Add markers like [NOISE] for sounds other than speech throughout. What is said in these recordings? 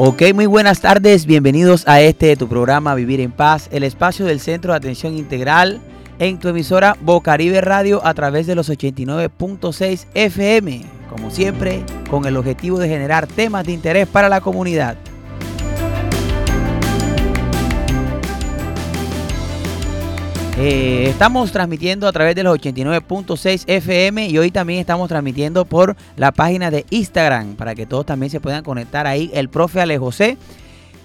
Ok, muy buenas tardes, bienvenidos a este tu programa Vivir en Paz, el espacio del Centro de Atención Integral en tu emisora Bocaribe Radio a través de los 89.6 FM, como siempre, con el objetivo de generar temas de interés para la comunidad. Eh, estamos transmitiendo a través de los 89.6 FM y hoy también estamos transmitiendo por la página de Instagram para que todos también se puedan conectar ahí, el profe Ale José.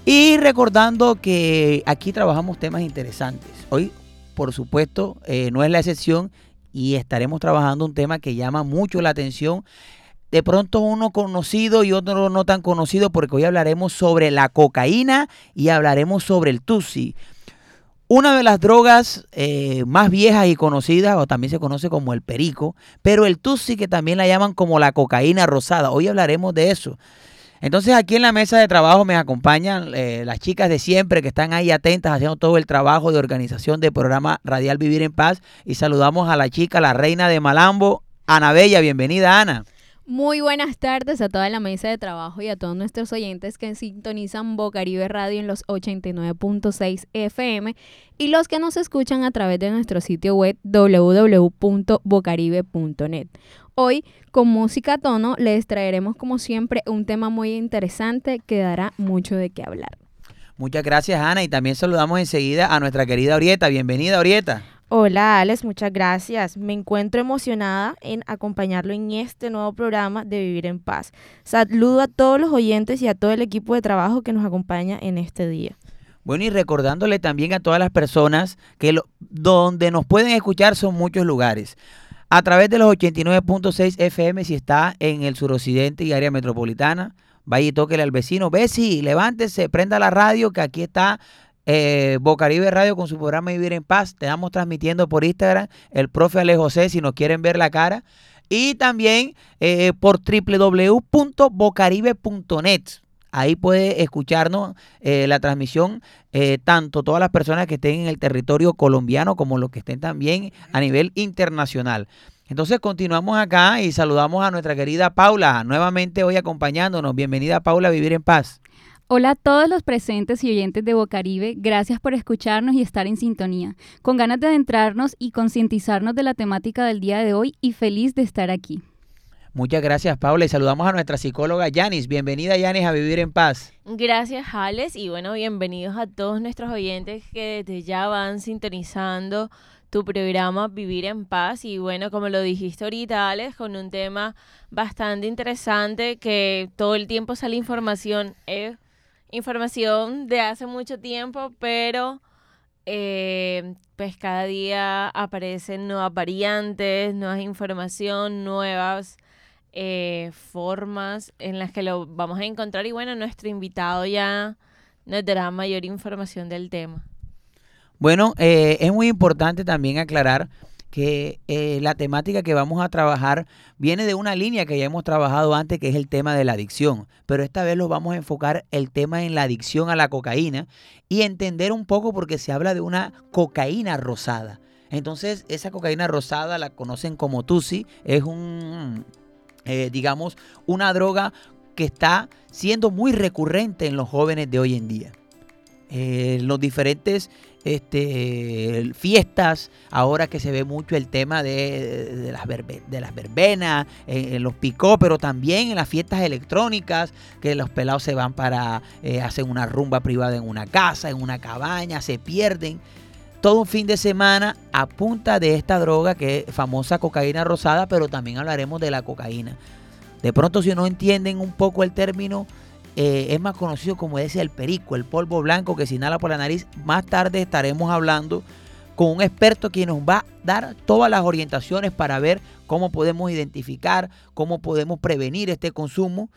Y recordando que aquí trabajamos temas interesantes. Hoy, por supuesto, eh, no es la excepción y estaremos trabajando un tema que llama mucho la atención. De pronto uno conocido y otro no tan conocido porque hoy hablaremos sobre la cocaína y hablaremos sobre el tusi. Una de las drogas eh, más viejas y conocidas, o también se conoce como el perico, pero el tusi que también la llaman como la cocaína rosada. Hoy hablaremos de eso. Entonces aquí en la mesa de trabajo me acompañan eh, las chicas de siempre que están ahí atentas haciendo todo el trabajo de organización del programa Radial Vivir en Paz. Y saludamos a la chica, la reina de Malambo, Ana Bella. Bienvenida, Ana. Muy buenas tardes a toda la mesa de trabajo y a todos nuestros oyentes que sintonizan Bocaribe Radio en los 89.6 FM y los que nos escuchan a través de nuestro sitio web www.bocaribe.net. Hoy, con música a tono, les traeremos como siempre un tema muy interesante que dará mucho de qué hablar. Muchas gracias, Ana, y también saludamos enseguida a nuestra querida Orieta. Bienvenida, Orieta. Hola Alex, muchas gracias. Me encuentro emocionada en acompañarlo en este nuevo programa de Vivir en Paz. Saludo a todos los oyentes y a todo el equipo de trabajo que nos acompaña en este día. Bueno, y recordándole también a todas las personas que donde nos pueden escuchar son muchos lugares. A través de los 89.6 FM si está en el suroccidente y área metropolitana, vaya y tóquele al vecino, ve si levántese, prenda la radio que aquí está eh, Bocaribe Radio con su programa Vivir en Paz. Te estamos transmitiendo por Instagram el profe Ale José si nos quieren ver la cara. Y también eh, por www.bocaribe.net. Ahí puede escucharnos eh, la transmisión, tanto todas las personas que estén en el territorio colombiano como los que estén también a nivel internacional. Entonces continuamos acá y saludamos a nuestra querida Paula, nuevamente hoy acompañándonos. Bienvenida Paula a Vivir en Paz. Hola a todos los presentes y oyentes de Bocaribe, gracias por escucharnos y estar en sintonía, con ganas de adentrarnos y concientizarnos de la temática del día de hoy y feliz de estar aquí. Muchas gracias, Paula, y saludamos a nuestra psicóloga Yanis. Bienvenida, Yanis, a Vivir en Paz. Gracias, Alex, y bueno, bienvenidos a todos nuestros oyentes que desde ya van sintonizando tu programa Vivir en Paz. Y bueno, como lo dijiste ahorita, Alex, con un tema bastante interesante que todo el tiempo sale información. Eh, información de hace mucho tiempo, pero eh, pues cada día aparecen nuevas variantes, nuevas información, nuevas eh, formas en las que lo vamos a encontrar y bueno, nuestro invitado ya nos dará mayor información del tema. Bueno, eh, es muy importante también aclarar que eh, la temática que vamos a trabajar viene de una línea que ya hemos trabajado antes, que es el tema de la adicción. Pero esta vez lo vamos a enfocar el tema en la adicción a la cocaína y entender un poco porque se habla de una cocaína rosada. Entonces, esa cocaína rosada la conocen como Tusi, es un, eh, digamos, una droga que está siendo muy recurrente en los jóvenes de hoy en día. Eh, los diferentes este, fiestas, ahora que se ve mucho el tema de, las, verbenas, en, los picó, pero también en las fiestas electrónicas, que los pelados se van para, eh, hacer una rumba privada en una casa, en una cabaña, se pierden. Todo un fin de semana a punta de esta droga que es famosa cocaína rosada, pero también hablaremos de la cocaína. De pronto si no entienden un poco el término, eh, es más conocido como ese el perico, el polvo blanco que se inhala por la nariz. Más tarde estaremos hablando con un experto que nos va a dar todas las orientaciones para ver cómo podemos identificar, cómo podemos prevenir este consumo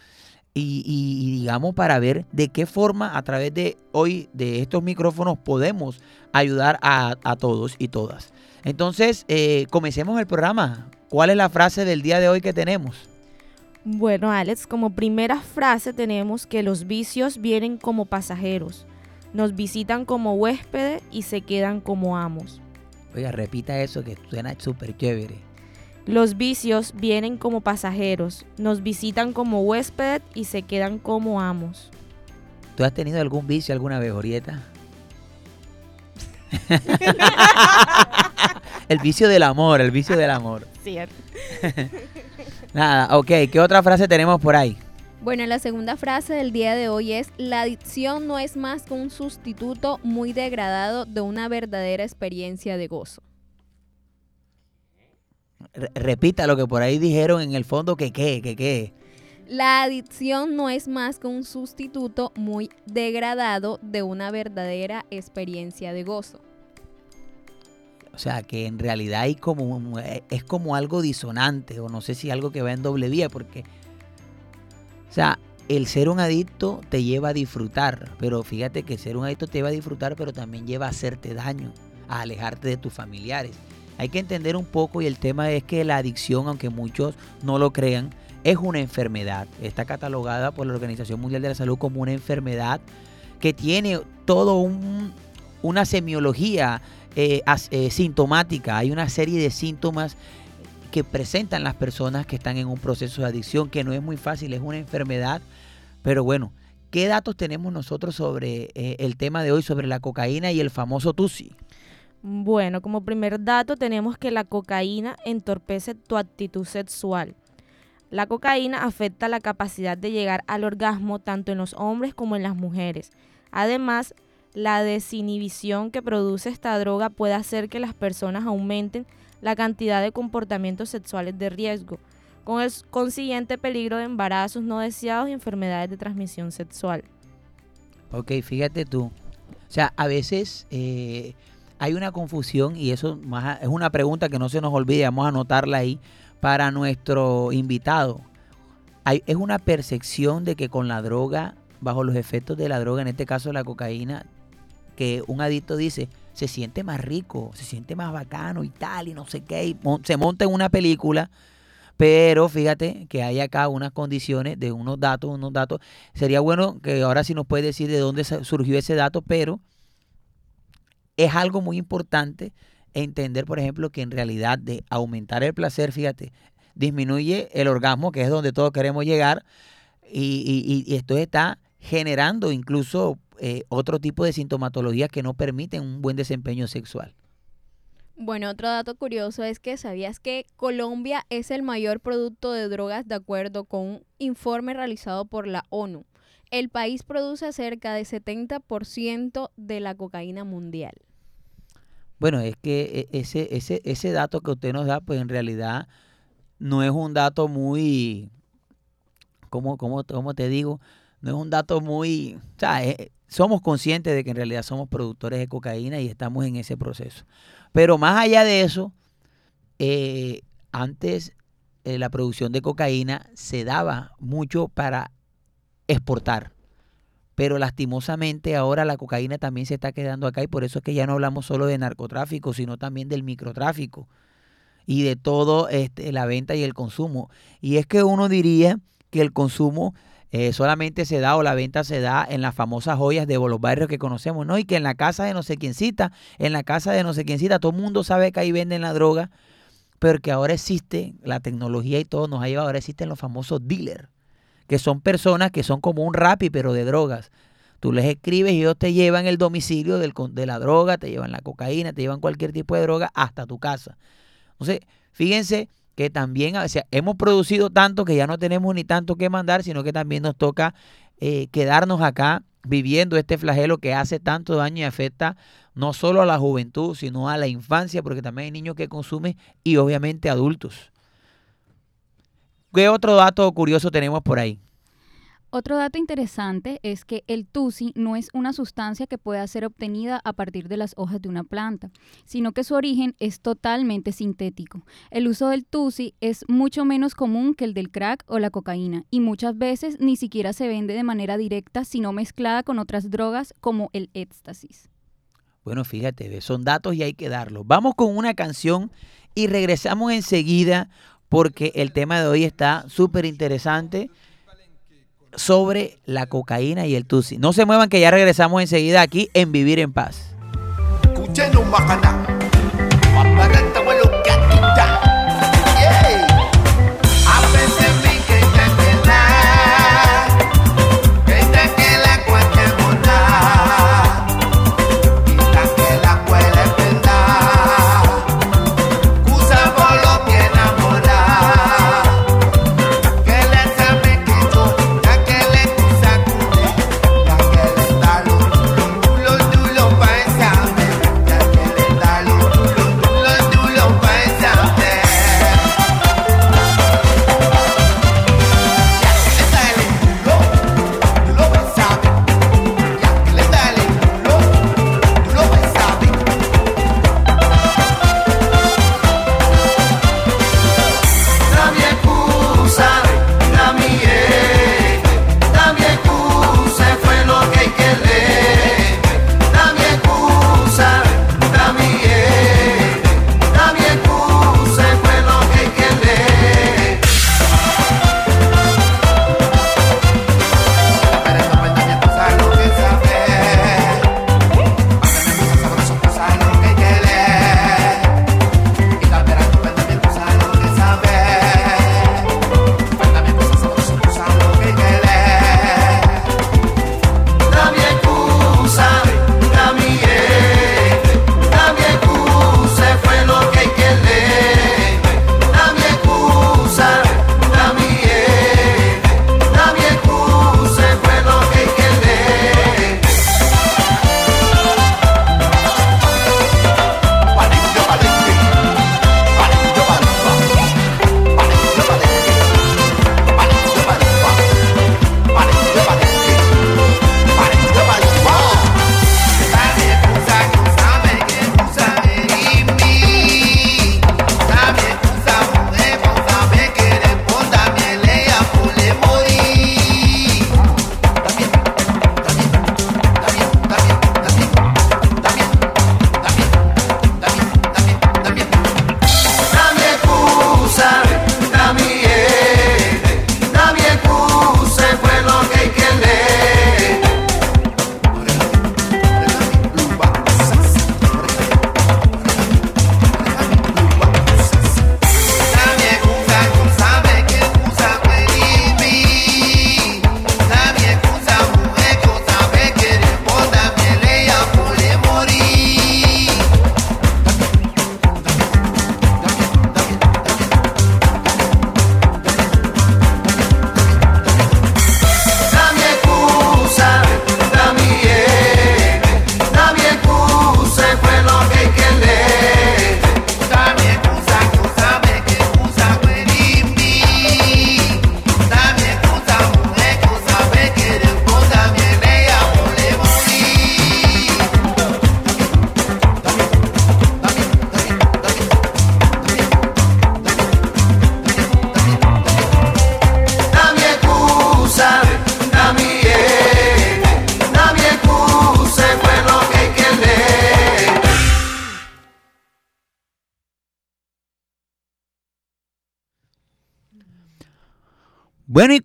y, digamos para ver de qué forma a través de hoy de estos micrófonos podemos ayudar a, todos y todas. Entonces, eh, comencemos el programa. ¿Cuál es la frase del día de hoy que tenemos? Bueno, Alex, como primera frase tenemos que los vicios vienen como pasajeros, nos visitan como huéspedes y se quedan como amos. Oiga, repita eso que suena súper chévere. Los vicios vienen como pasajeros, nos visitan como huéspedes y se quedan como amos. ¿Tú has tenido algún vicio alguna vez, Orieta? [LAUGHS] [LAUGHS] el vicio del amor, el vicio del amor. Cierto. [LAUGHS] Nada, ok, ¿qué otra frase tenemos por ahí? Bueno, la segunda frase del día de hoy es, la adicción no es más que un sustituto muy degradado de una verdadera experiencia de gozo. Re- repita lo que por ahí dijeron en el fondo que qué, que qué. La adicción no es más que un sustituto muy degradado de una verdadera experiencia de gozo. O sea, que en realidad hay como eh, es como algo disonante o no sé si algo que va en doble vía porque o sea, el ser un adicto te lleva a disfrutar, pero fíjate que ser un adicto te lleva a disfrutar, pero también lleva a hacerte daño, a alejarte de tus familiares. Hay que entender un poco y el tema es que la adicción, aunque muchos no lo crean, es una enfermedad. Está catalogada por la Organización Mundial de la Salud como una enfermedad que tiene todo un, una semiología eh, eh, sintomática. Hay una serie de síntomas que presentan las personas que están en un proceso de adicción, que no es muy fácil, es una enfermedad. Pero bueno, ¿qué datos tenemos nosotros sobre eh, el tema de hoy, sobre la cocaína y el famoso TUSI? Bueno, como primer dato tenemos que la cocaína entorpece tu actitud sexual. La cocaína afecta la capacidad de llegar al orgasmo tanto en los hombres como en las mujeres. Además, la desinhibición que produce esta droga puede hacer que las personas aumenten la cantidad de comportamientos sexuales de riesgo, con el consiguiente peligro de embarazos no deseados y enfermedades de transmisión sexual. Ok, fíjate tú. O sea, a veces eh, hay una confusión y eso más es una pregunta que no se nos olvide, vamos a anotarla ahí para nuestro invitado. Hay, es una percepción de que con la droga, bajo los efectos de la droga, en este caso la cocaína, que un adicto dice, se siente más rico, se siente más bacano y tal, y no sé qué, y se monta en una película, pero fíjate que hay acá unas condiciones de unos datos, unos datos. Sería bueno que ahora sí nos puede decir de dónde surgió ese dato, pero es algo muy importante entender, por ejemplo, que en realidad de aumentar el placer, fíjate, disminuye el orgasmo, que es donde todos queremos llegar, y- y esto está generando incluso eh, otro tipo de sintomatologías que no permiten un buen desempeño sexual. Bueno, otro dato curioso es que sabías que Colombia es el mayor producto de drogas de acuerdo con un informe realizado por la ONU. El país produce cerca de 70% de la cocaína mundial. Bueno, es que e- ese, ese, ese dato que usted nos da, pues en realidad no es un dato muy, ¿cómo, cómo, cómo te digo? No es un dato muy, o sea, eh, somos conscientes de que en realidad somos productores de cocaína y estamos en ese proceso. Pero más allá de eso, eh, antes eh, la producción de cocaína se daba mucho para exportar. Pero lastimosamente ahora la cocaína también se está quedando acá y por eso es que ya no hablamos solo de narcotráfico, sino también del microtráfico y de todo este, la venta y el consumo. Y es que uno diría que el consumo eh, solamente se da o la venta se da en las famosas joyas de los barrios que conocemos, ¿no? Y que en la casa de no sé quién cita, en la casa de no sé quién cita, todo el mundo sabe que ahí venden la droga, pero que ahora existe la tecnología y todo nos ha llevado, ahora existen los famosos dealers, que son personas que son como un rapi, pero de drogas. Tú les escribes y ellos te llevan el domicilio del de la droga, te llevan la cocaína, te llevan cualquier tipo de droga hasta tu casa. Entonces, fíjense que también o sea, hemos producido tanto que ya no tenemos ni tanto que mandar, sino que también nos toca eh, quedarnos acá viviendo este flagelo que hace tanto daño y afecta no solo a la juventud, sino a la infancia, porque también hay niños que consumen y obviamente adultos. ¿Qué otro dato curioso tenemos por ahí? Otro dato interesante es que el tusi no es una sustancia que pueda ser obtenida a partir de las hojas de una planta, sino que su origen es totalmente sintético. El uso del tusi es mucho menos común que el del crack o la cocaína y muchas veces ni siquiera se vende de manera directa, sino mezclada con otras drogas como el éxtasis. Bueno, fíjate, son datos y hay que darlos. Vamos con una canción y regresamos enseguida porque el tema de hoy está súper interesante sobre la cocaína y el tusi. No se muevan que ya regresamos enseguida aquí en Vivir en Paz.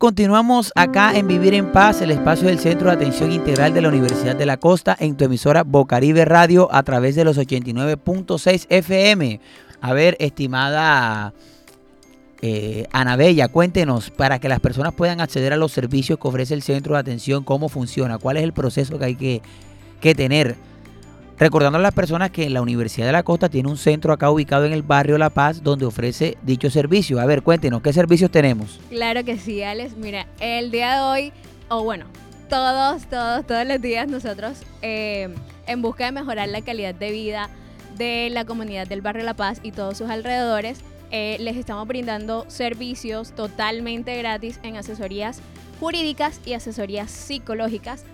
Continuamos acá en Vivir en Paz, el espacio del Centro de Atención Integral de la Universidad de la Costa, en tu emisora Bocaribe Radio a través de los 89.6 FM. A ver, estimada eh, Anabella, cuéntenos para que las personas puedan acceder a los servicios que ofrece el Centro de Atención, cómo funciona, cuál es el proceso que hay que, que tener. Recordando a las personas que la Universidad de la Costa tiene un centro acá ubicado en el barrio La Paz donde ofrece dicho servicio. A ver, cuéntenos, ¿qué servicios tenemos? Claro que sí, Alex. Mira, el día de hoy, o bueno, todos, todos, todos los días nosotros, eh, en busca de mejorar la calidad de vida de la comunidad del barrio La Paz y todos sus alrededores, eh, les estamos brindando servicios totalmente gratis en asesorías jurídicas y asesorías psicológicas.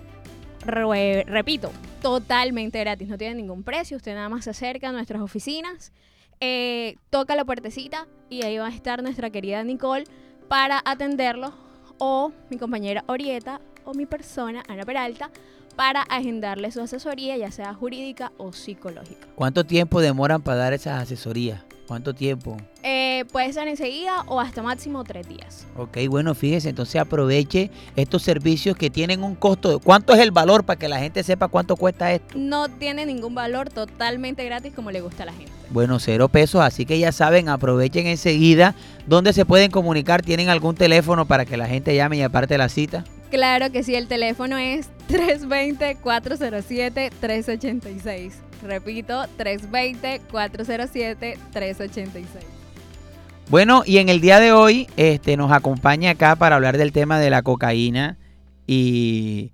Re- repito, totalmente gratis, no tiene ningún precio, usted nada más se acerca a nuestras oficinas, eh, toca la puertecita y ahí va a estar nuestra querida Nicole para atenderlo o mi compañera Orieta o mi persona, Ana Peralta, para agendarle su asesoría, ya sea jurídica o psicológica. ¿Cuánto tiempo demoran para dar esas asesorías? ¿Cuánto tiempo? Eh, puede ser enseguida o hasta máximo tres días. Ok, bueno, fíjese, entonces aproveche estos servicios que tienen un costo. ¿Cuánto es el valor para que la gente sepa cuánto cuesta esto? No tiene ningún valor, totalmente gratis como le gusta a la gente. Bueno, cero pesos, así que ya saben, aprovechen enseguida. ¿Dónde se pueden comunicar? ¿Tienen algún teléfono para que la gente llame y aparte la cita? Claro que sí, el teléfono es 320-407-386. Repito, 320-407-386. Bueno, y en el día de hoy este, nos acompaña acá para hablar del tema de la cocaína y,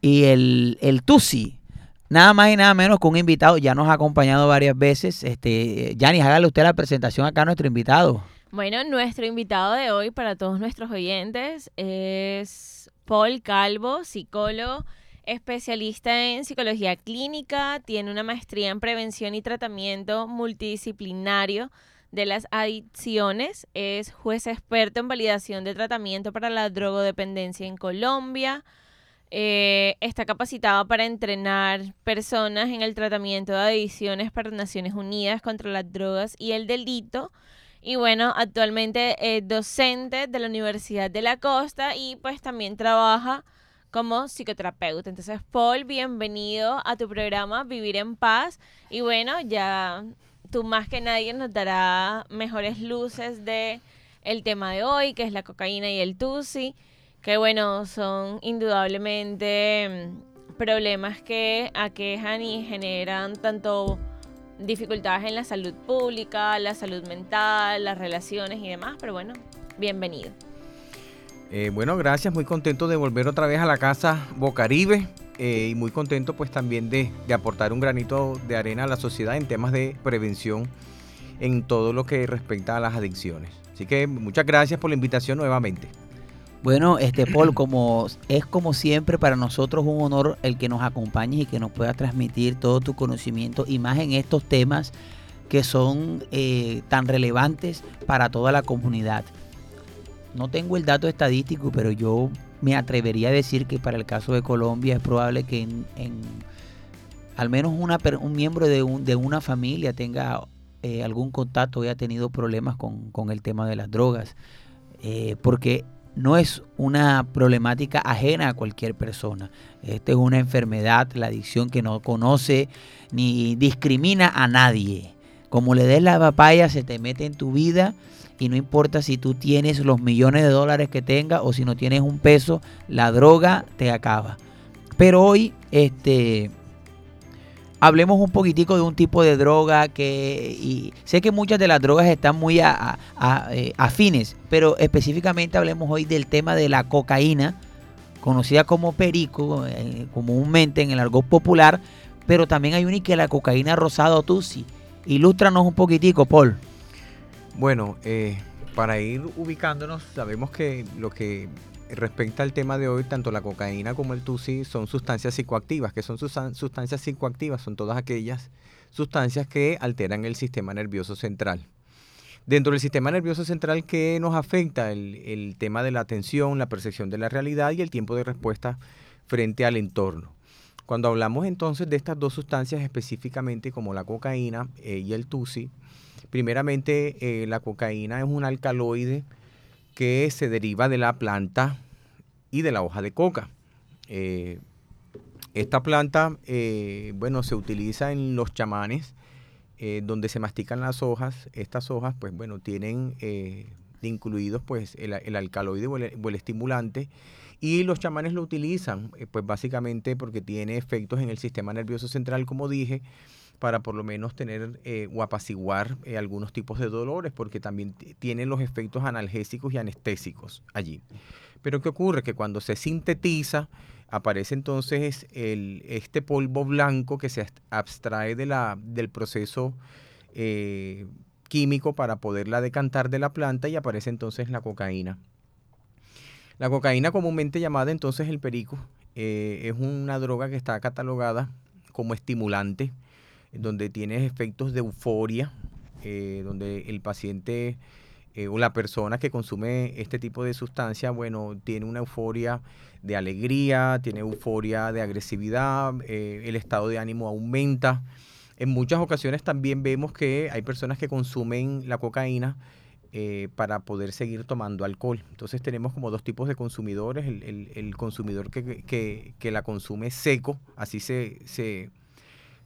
y el, el TUSI. Nada más y nada menos que un invitado, ya nos ha acompañado varias veces. Este, Yanis, hágale usted la presentación acá a nuestro invitado. Bueno, nuestro invitado de hoy para todos nuestros oyentes es Paul Calvo, psicólogo, especialista en psicología clínica, tiene una maestría en prevención y tratamiento multidisciplinario de las adicciones, es juez experto en validación de tratamiento para la drogodependencia en Colombia, eh, está capacitado para entrenar personas en el tratamiento de adicciones para Naciones Unidas contra las drogas y el delito. Y bueno, actualmente es docente de la Universidad de la Costa y pues también trabaja como psicoterapeuta. Entonces, Paul, bienvenido a tu programa Vivir en Paz. Y bueno, ya tú más que nadie nos dará mejores luces de el tema de hoy, que es la cocaína y el tusi, que bueno, son indudablemente mm, problemas que aquejan y generan tanto dificultades en la salud pública, la salud mental, las relaciones y demás, pero bueno, bienvenido. Eh, bueno, gracias, muy contento de volver otra vez a la casa Bocaribe eh, y muy contento pues también de, aportar un granito de arena a la sociedad en temas de prevención en todo lo que respecta a las adicciones. Así que muchas gracias por la invitación nuevamente. Bueno, este Paul, como es como siempre para nosotros un honor el que nos acompañes y que nos puedas transmitir todo tu conocimiento y más en estos temas que son eh, tan relevantes para toda la comunidad. No tengo el dato estadístico, pero yo me atrevería a decir que para el caso de Colombia es probable que en, al menos una, un miembro de, un- de una familia tenga eh, algún contacto o haya tenido problemas con, con el tema de las drogas. Eh, porque no es una problemática ajena a cualquier persona. Esta es una enfermedad, la adicción que no conoce ni discrimina a nadie. Como le des la papaya, se te mete en tu vida y no importa si tú tienes los millones de dólares que tengas o si no tienes un peso, la droga te acaba. Pero hoy, este, hablemos un poquitico de un tipo de droga que y sé que muchas de las drogas están muy eh, afines, pero específicamente hablemos hoy del tema de la cocaína, conocida como perico eh, comúnmente en el argot popular, pero también hay una que la cocaína rosada o tusi. Ilústranos un poquitico, Paul. Bueno, eh, para ir ubicándonos, sabemos que lo que respecta al tema de hoy, tanto la cocaína como el TUSI son sustancias psicoactivas. que son sustan- sustancias psicoactivas? Son todas aquellas sustancias que alteran el sistema nervioso central. Dentro del sistema nervioso central, ¿qué nos afecta? El, el tema de la atención, la percepción de la realidad y el tiempo de respuesta frente al entorno. Cuando hablamos entonces de estas dos sustancias específicamente como la cocaína eh, y el TUSI, primeramente eh, la cocaína es un alcaloide que se deriva de la planta y de la hoja de coca. Eh, esta planta, eh, bueno, se utiliza en los chamanes, donde se mastican las hojas. Estas hojas, pues bueno, tienen incluidos pues el, alcaloide o el, estimulante. Y los chamanes lo utilizan, pues básicamente porque tiene efectos en el sistema nervioso central, como dije, para por lo menos tener o apaciguar algunos tipos de dolores, porque también tiene los efectos analgésicos y anestésicos allí. Pero ¿qué ocurre? Que cuando se sintetiza, aparece entonces el, este polvo blanco que se abstrae del proceso eh, químico para poderla decantar de la planta y aparece entonces la cocaína. La cocaína comúnmente llamada entonces el perico eh, es una droga que está catalogada como estimulante, donde tiene efectos de euforia, eh, donde el paciente eh, o la persona que consume este tipo de sustancia, bueno, tiene una euforia de alegría, tiene euforia de agresividad, eh, el estado de ánimo aumenta. En muchas ocasiones también vemos que hay personas que consumen la cocaína para poder seguir tomando alcohol. Entonces tenemos como dos tipos de consumidores, el, consumidor que, la consume seco, así se,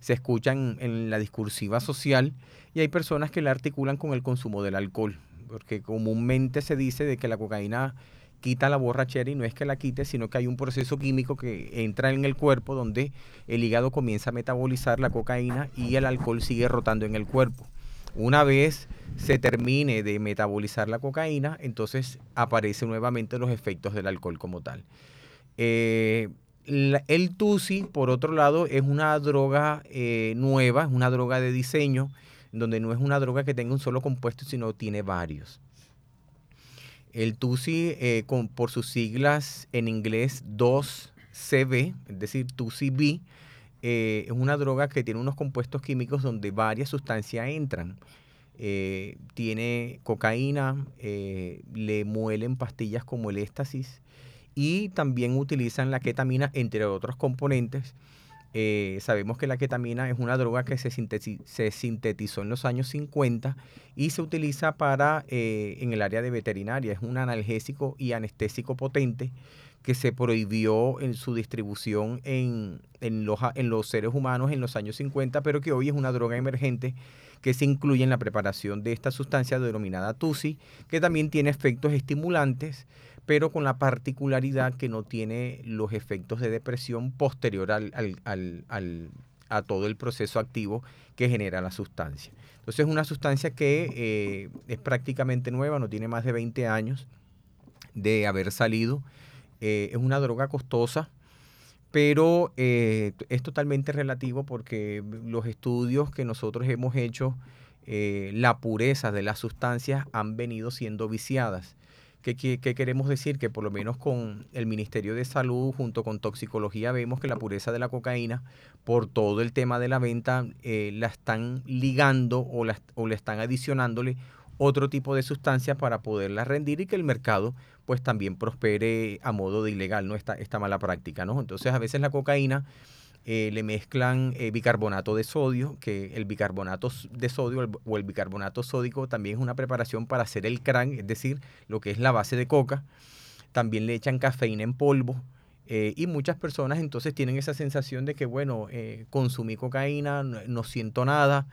escucha en la discursiva social, y hay personas que la articulan con el consumo del alcohol porque comúnmente se dice de que la cocaína quita la borrachera y no es que la quite, sino que hay un proceso químico que entra en el cuerpo donde el hígado comienza a metabolizar la cocaína y el alcohol sigue rotando en el cuerpo. Una vez se termine de metabolizar la cocaína, entonces aparecen nuevamente los efectos del alcohol como tal. Eh, el TUSI, por otro lado, es una droga eh, nueva, es una droga de diseño donde no es una droga que tenga un solo compuesto, sino tiene varios. El TUSI, eh, por sus siglas en inglés 2CB, es decir, TUSI-B, eh, es una droga que tiene unos compuestos químicos donde varias sustancias entran. Tiene cocaína, le muelen pastillas como el éxtasis y también utilizan la ketamina, entre otros componentes eh, sabemos que la ketamina es una droga que se, sintetizó en los años 50 y se utiliza para eh, en el área de veterinaria. Es un analgésico y anestésico potente que se prohibió en su distribución en, en, los, en los seres humanos en los años 50, pero que hoy es una droga emergente que se incluye en la preparación de esta sustancia denominada TUSI, que también tiene efectos estimulantes pero con la particularidad que no tiene los efectos de depresión posterior al, a todo el proceso activo que genera la sustancia. Entonces es una sustancia que eh, es prácticamente nueva, no tiene más de 20 años de haber salido. Eh, es una droga costosa, pero eh, es totalmente relativo porque los estudios que nosotros hemos hecho, la pureza de las sustancias han venido siendo viciadas. ¿Qué, queremos decir? Que por lo menos con el Ministerio de Salud, junto con toxicología, vemos que la pureza de la cocaína, por todo el tema de la venta, eh, la están ligando o, la, o le están adicionándole otro tipo de sustancia para poderla rendir y que el mercado pues también prospere a modo de ilegal, ¿no? Esta, esta mala práctica, ¿no? Entonces a veces la cocaína eh, le mezclan eh, bicarbonato de sodio, que el bicarbonato de sodio o el bicarbonato sódico también es una preparación para hacer el crán, es decir, lo que es la base de coca. También le echan cafeína en polvo. Eh, y muchas personas entonces tienen esa sensación de que, bueno, consumí cocaína, no, siento nada,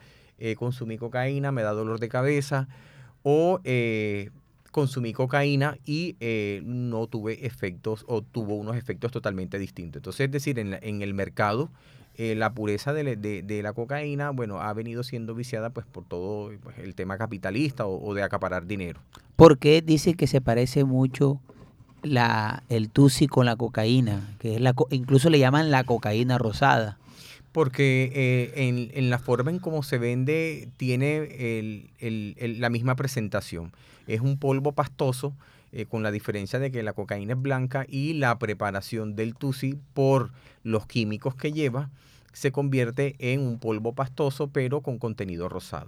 consumí cocaína, me da dolor de cabeza, o consumí cocaína y eh, no tuve efectos o tuvo unos efectos totalmente distintos. Entonces, es decir, en, en el mercado, eh, la pureza de, la cocaína, bueno, ha venido siendo viciada pues por todo pues, el tema capitalista o, de acaparar dinero. ¿Por qué dice que se parece mucho la, el tusi con la cocaína? Que es la, incluso le llaman la cocaína rosada porque eh, en, la forma en cómo se vende tiene la misma presentación. Es un polvo pastoso, eh, con la diferencia de que la cocaína es blanca y la preparación del tusi por los químicos que lleva se convierte en un polvo pastoso pero con contenido rosado.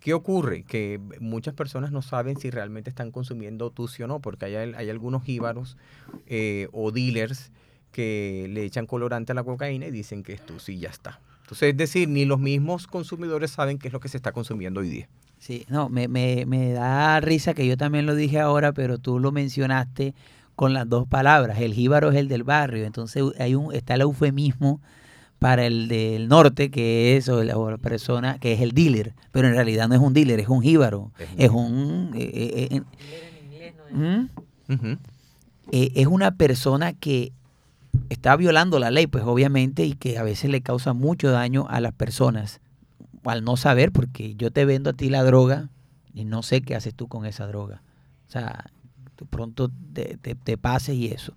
¿Qué ocurre? Que muchas personas no saben si realmente están consumiendo tusi o no, porque hay, hay algunos jíbaros eh, o dealers que le echan colorante a la cocaína y dicen que esto sí ya está. Entonces, es decir, ni los mismos consumidores saben qué es lo que se está consumiendo hoy día. Sí, no, me, me, me da risa que yo también lo dije ahora, pero tú lo mencionaste con las dos palabras. El jíbaro es el del barrio, entonces hay un, está el eufemismo para el del norte, que es o la, o la persona que es el dealer, pero en realidad no es un dealer, es un jíbaro, es un... eh, eh, eh, ¿Mm? Eh, es una persona que está violando la ley, pues obviamente, y que a veces le causa mucho daño a las personas al no saber, porque yo te vendo a ti la droga y no sé qué haces tú con esa droga. O sea, pronto te, te, pases y eso.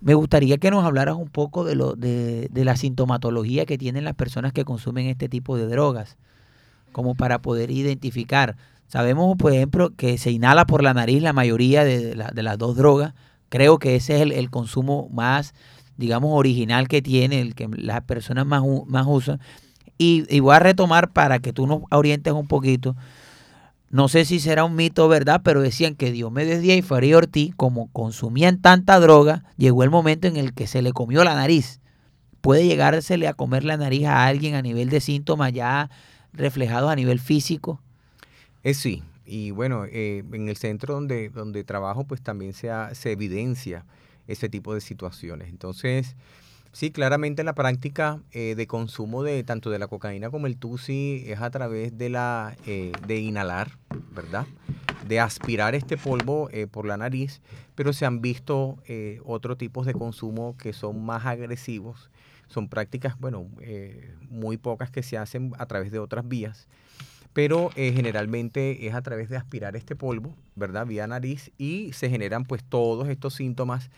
Me gustaría que nos hablaras un poco de, lo, de, de la sintomatología que tienen las personas que consumen este tipo de drogas, como para poder identificar. Sabemos, por ejemplo, que se inhala por la nariz la mayoría de, de las dos drogas. Creo que ese es el, el consumo más, digamos, original que tiene, el que las personas más, más usan. Y, voy a retomar para que tú nos orientes un poquito. No sé si será un mito o verdad, pero decían que Diomedes Díaz y Farid Ortiz, como consumían tanta droga, llegó el momento en el que se le comió la nariz. Puede llegársele a comer la nariz a alguien a nivel de síntomas ya reflejados a nivel físico. Eh, sí, y bueno, eh, en el centro donde, donde trabajo, pues también se evidencia ese tipo de situaciones. Entonces, sí, claramente la práctica eh, de consumo de tanto de la cocaína como el tusi es a través de la eh, de inhalar, ¿verdad? De aspirar este polvo eh, por la nariz, pero se han visto otros tipos de consumo que son más agresivos. Son prácticas, bueno, muy pocas que se hacen a través de otras vías pero eh, generalmente es a través de aspirar este polvo, ¿verdad? Vía nariz y se generan pues todos estos síntomas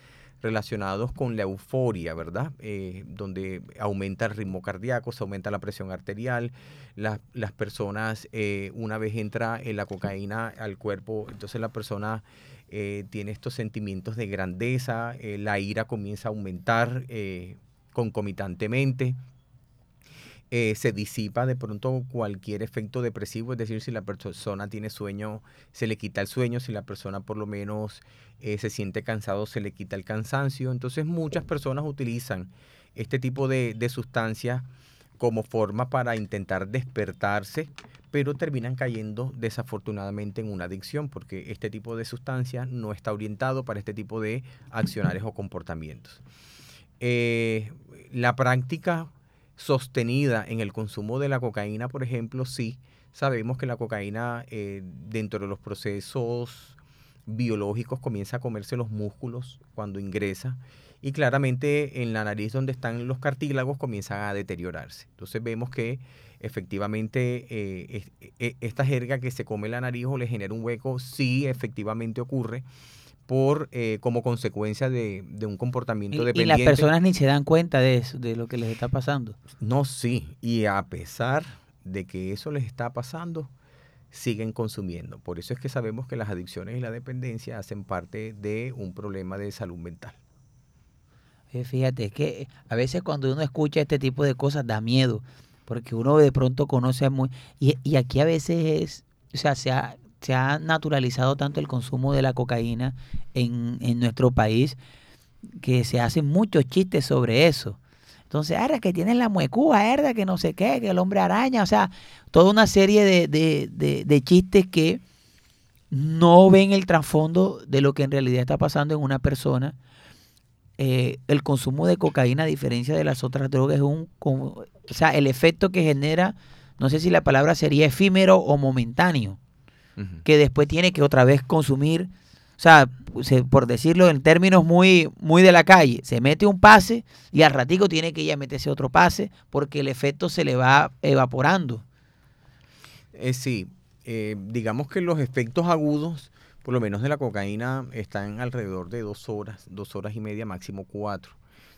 relacionados con la euforia, ¿verdad? Eh, donde aumenta el ritmo cardíaco, se aumenta la presión arterial, las, personas, eh, una vez entra eh, la cocaína al cuerpo, entonces la persona tiene estos sentimientos de grandeza, la ira comienza a aumentar concomitantemente eh, se disipa de pronto cualquier efecto depresivo, es decir, si la persona tiene sueño, se le quita el sueño, si la persona por lo menos eh, se siente cansado, se le quita el cansancio. Entonces muchas personas utilizan este tipo de, de sustancias como forma para intentar despertarse, pero terminan cayendo desafortunadamente en una adicción, porque este tipo de sustancias no está orientado para este tipo de accionarios o comportamientos. Eh, la práctica sostenida en el consumo de la cocaína, por ejemplo, sí, sabemos que la cocaína eh, dentro de los procesos biológicos comienza a comerse los músculos cuando ingresa y claramente en la nariz donde están los cartílagos comienzan a deteriorarse. Entonces vemos que efectivamente eh, es- e- esta jerga que se come la nariz o le genera un hueco, sí efectivamente ocurre por eh, como consecuencia de, de un comportamiento Y, y dependiente. las personas ni se dan cuenta de eso, de lo que les está pasando. No, sí. Y a pesar de que eso les está pasando, siguen consumiendo. Por eso es que sabemos que las adicciones y la dependencia hacen parte de un problema de salud mental. Eh, Fíjate, es que a veces cuando uno escucha este tipo de cosas da miedo, porque uno de pronto conoce muy... Y, y aquí a veces es, o sea, se ha, se ha naturalizado tanto el consumo de la cocaína en, en nuestro país que se hacen muchos chistes sobre eso. Entonces, ahora que tienes la muecúa, herda, que no sé qué, que el hombre araña, o sea, toda una serie de, de, de, de chistes que no ven el trasfondo de lo que en realidad está pasando en una persona eh, el consumo de cocaína, a diferencia de las otras drogas, es un. O sea, el efecto que genera, no sé si la palabra sería efímero o momentáneo, Que después tiene que otra vez consumir. O sea, se- por decirlo en términos muy, muy de la calle, se mete un pase y al ratico tiene que ya meterse otro pase porque el efecto se le va evaporando. Eh, sí, eh, digamos que los efectos agudos, por lo menos de la cocaína, están alrededor de dos horas, dos horas y media, máximo cuatro.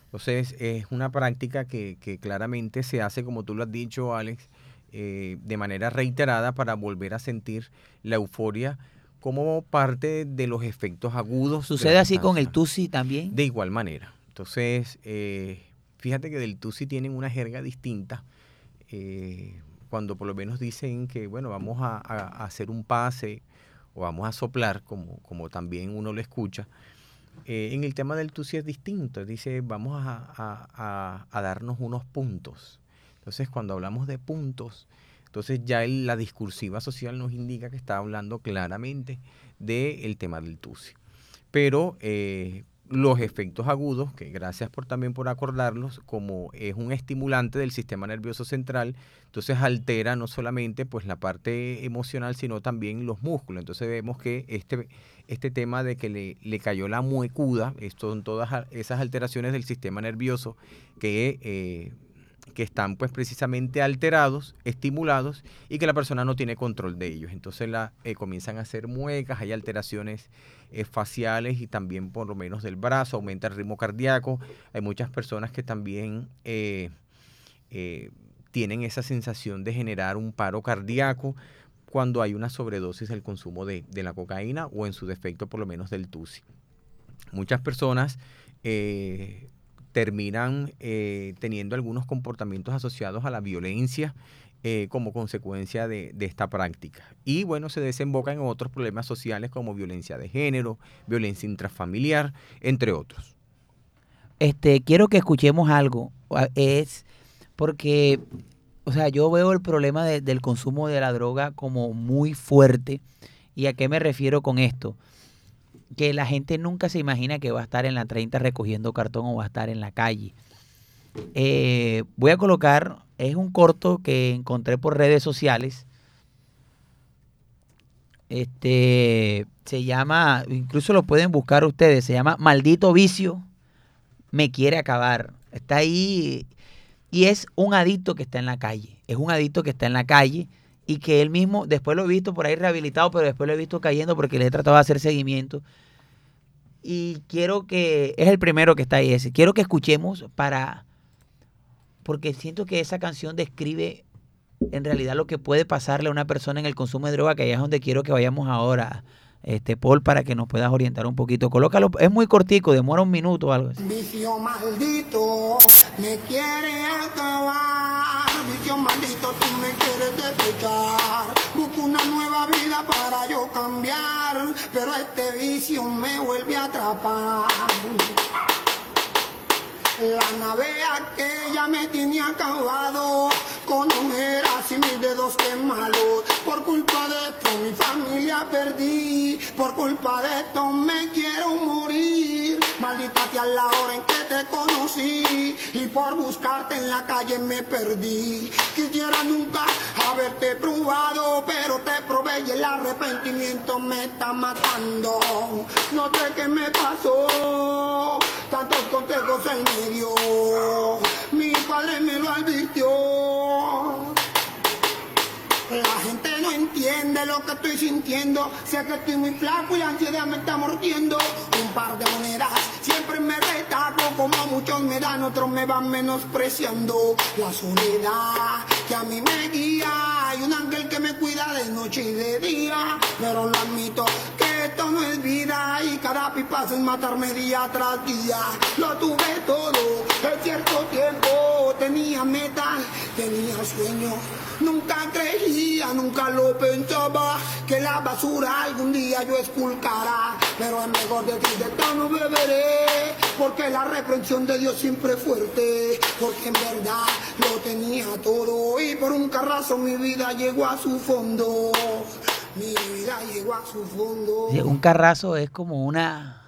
Entonces, es una práctica que, que claramente se hace, como tú lo has dicho, Alex, eh, de manera reiterada para volver a sentir la euforia como parte de los efectos agudos. Sucede así con el. TUSI también. De igual manera. Entonces, eh, fíjate que del Tusi tienen una jerga distinta. eh, cuando por lo menos dicen que, bueno, vamos a, hacer un pase o vamos a soplar, como, como también uno lo escucha. eh, en el tema del Tusi es distinto. Dice, vamos a, a- a- a darnos unos puntos. Entonces, cuando hablamos de puntos, Entonces ya la discursiva social nos indica que está hablando claramente del tema del TUSI. Pero eh, los efectos agudos, que gracias por también por acordarlos, como es un estimulante del sistema nervioso central, entonces altera no solamente pues la parte emocional, sino también los músculos. Entonces vemos que este, este tema de que le, le cayó la muecuda, son todas esas alteraciones del sistema nervioso que, eh, que están pues precisamente alterados, estimulados y que la persona no tiene control de ellos. Entonces la, eh, comienzan a hacer muecas, hay alteraciones eh, faciales y también por lo menos del brazo, aumenta el ritmo cardíaco. Hay muchas personas que también eh, tienen esa sensación de generar un paro cardíaco cuando hay una sobredosis del consumo de, de la cocaína o en su defecto por lo menos del TUSI. Muchas personas terminan eh, teniendo algunos comportamientos asociados a la violencia eh, como consecuencia de, esta práctica. Y bueno, se desemboca en otros problemas sociales como violencia de género, violencia intrafamiliar, entre otros. Este, quiero que escuchemos algo. a- Es porque, o sea, yo veo el problema de- del consumo de la droga como muy fuerte. ¿Y a qué me refiero con esto? Que la gente nunca se imagina que va a estar en la 30 recogiendo cartón o va a estar en la calle. Eh, voy a colocar, es un corto que encontré por redes sociales. Este se llama, incluso lo pueden buscar ustedes, se llama Maldito Vicio me quiere acabar. Está ahí y es un adicto que está en la calle. Es un adicto que está en la calle y que él mismo, después lo he visto por ahí rehabilitado, pero después lo he visto cayendo porque le he tratado de hacer seguimiento. Y quiero que, es el primero que está ahí ese, quiero que escuchemos para, porque siento que esa canción describe en realidad lo que puede pasarle a una persona en el consumo de droga, que allá es donde quiero que vayamos ahora, este Paul, para que nos puedas orientar un poquito. Colócalo, es muy cortico, demora un minuto o algo así. Vicio maldito, me quiere acabar. Vicio maldito, tú me quieres despechar. Busco una nueva vida para yo cambiar, pero este vicio me vuelve a atrapar. La nave aquella me tiene acabado con ojeras y mis dedos quemados. Por culpa de esto mi familia perdí. Por culpa de esto me quiero morir. Maldita sea la hora en que te conocí. Y por buscarte en la calle me perdí. Quisiera nunca haberte probado, pero te probé y el arrepentimiento me está matando. No sé qué me pasó. Tantos consejos en medio. Mi padre me lo advirtió. La gente no entiende lo que estoy sintiendo. Sé que estoy muy flaco y la ansiedad me está mordiendo. Un par de monedas siempre me retaco. Como muchos me dan, otros me van menospreciando. La soledad que a mí me guía. Hay un ángel que me cuida de noche y de día. Pero lo admito esto no es vida. Y cada pipazo es matarme día tras día. Lo tuve todo en cierto tiempo. Tenía metas, tenía sueños. Nunca creía, nunca lo pensaba que la basura algún día yo esculcara. Pero es mejor decir de esto no beberé, porque la reprensión de Dios siempre es fuerte. Porque en verdad lo tenía todo y por un carrazo mi vida llegó a su fondo. Mi vida llegó a su fondo. Un carrazo es como una...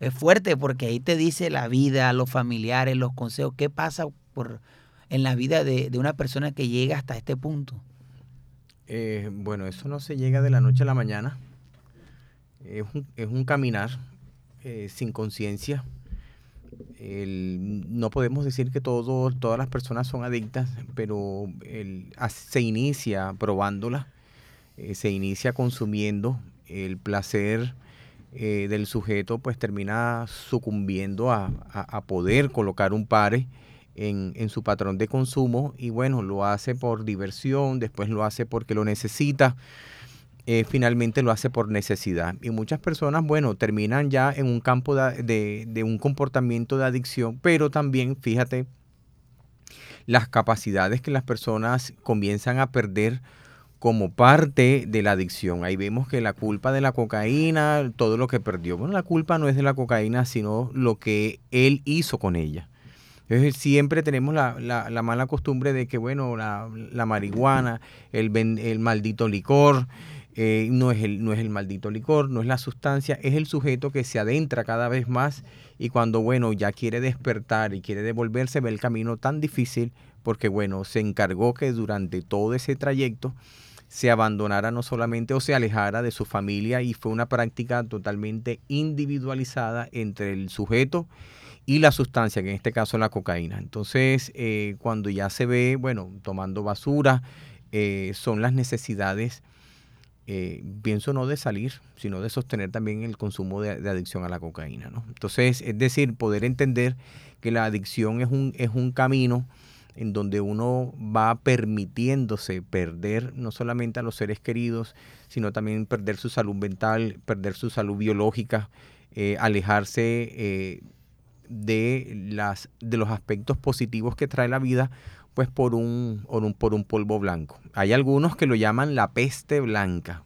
Es fuerte porque ahí te dice la vida, los familiares, los consejos, qué pasa por, en la vida de, de una persona que llega hasta este punto. Eh, bueno, eso no se llega de la noche a la mañana. Es un, es un caminar eh, sin conciencia. No podemos decir que todo, todas las personas son adictas, pero el- se inicia probándola, eh, se inicia consumiendo el placer eh, del sujeto, pues termina sucumbiendo a, a- poder colocar un pare en, en su patrón de consumo y bueno, lo hace por diversión, después lo hace porque lo necesita, eh, finalmente lo hace por necesidad. Y muchas personas, bueno, terminan ya en un campo de- de un comportamiento de adicción, pero también, fíjate, las capacidades que las personas comienzan a perder como parte de la adicción. Ahí vemos que la culpa de la cocaína, todo lo que perdió. Bueno, la culpa no es de la cocaína, sino lo que él hizo con ella. Entonces, siempre tenemos la, la- la mala costumbre de que, bueno, la, la marihuana, el, el maldito licor, eh, no, es el, no es el maldito licor, no es la sustancia, es el sujeto que se adentra cada vez más y cuando, bueno, ya quiere despertar y quiere devolverse, ve el camino tan difícil porque, bueno, se encargó que durante todo ese trayecto se abandonara no solamente o se alejara de su familia y fue una práctica totalmente individualizada entre el sujeto y la sustancia, que en este caso es la cocaína. Entonces, eh, cuando ya se ve, bueno, tomando basura, eh, son las necesidades, eh, pienso no de salir, sino de sostener también el consumo de, de adicción a la cocaína. ¿no? Entonces, es decir, poder entender que la adicción es un, es un camino en donde uno va permitiéndose perder no solamente a los seres queridos, sino también perder su salud mental, perder su salud biológica, eh, alejarse eh, de, las, de los aspectos positivos que trae la vida, pues por un, por un, por un polvo blanco. Hay algunos que lo llaman la peste blanca.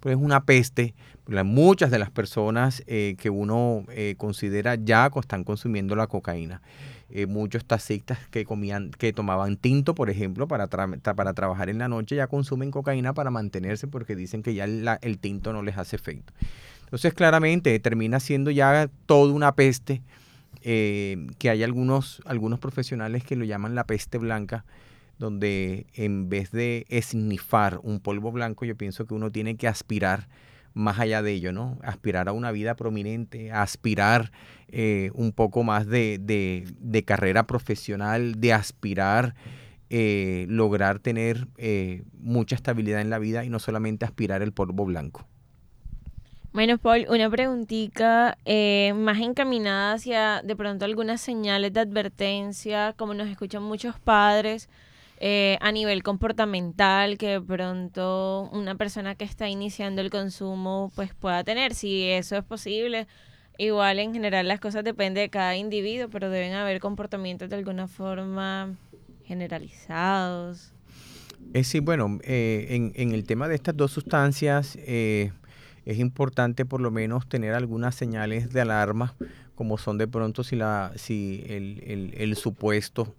Pues es una peste. Muchas de las personas eh, que uno considera ya están consumiendo la cocaína. Eh, muchos taxistas que comían, que tomaban tinto, por ejemplo, para, para trabajar en la noche, ya consumen cocaína para mantenerse porque dicen que ya el tinto no les hace efecto. Entonces, claramente termina siendo ya toda una peste eh, que hay algunos, algunos profesionales que lo llaman la peste blanca, donde en vez de esnifar un polvo blanco, yo pienso que uno tiene que aspirar más allá de ello, ¿no? Aspirar a una vida prominente, aspirar eh, un poco más de, de- carrera profesional, de aspirar, eh, lograr tener eh, mucha estabilidad en la vida y no solamente aspirar el polvo blanco. Bueno, Paul, una preguntita eh, más encaminada hacia de pronto algunas señales de advertencia, como nos escuchan muchos padres, eh, a nivel comportamental, que de pronto una persona que está iniciando el consumo pues pueda tener, si eso es posible. Igual en general las cosas dependen de cada individuo, pero deben haber comportamientos de alguna forma generalizados. Eh, sí, bueno, eh, en, en el tema de estas dos sustancias eh, es importante por lo menos tener algunas señales de alarma, como son de pronto si, la, si el, el- el supuesto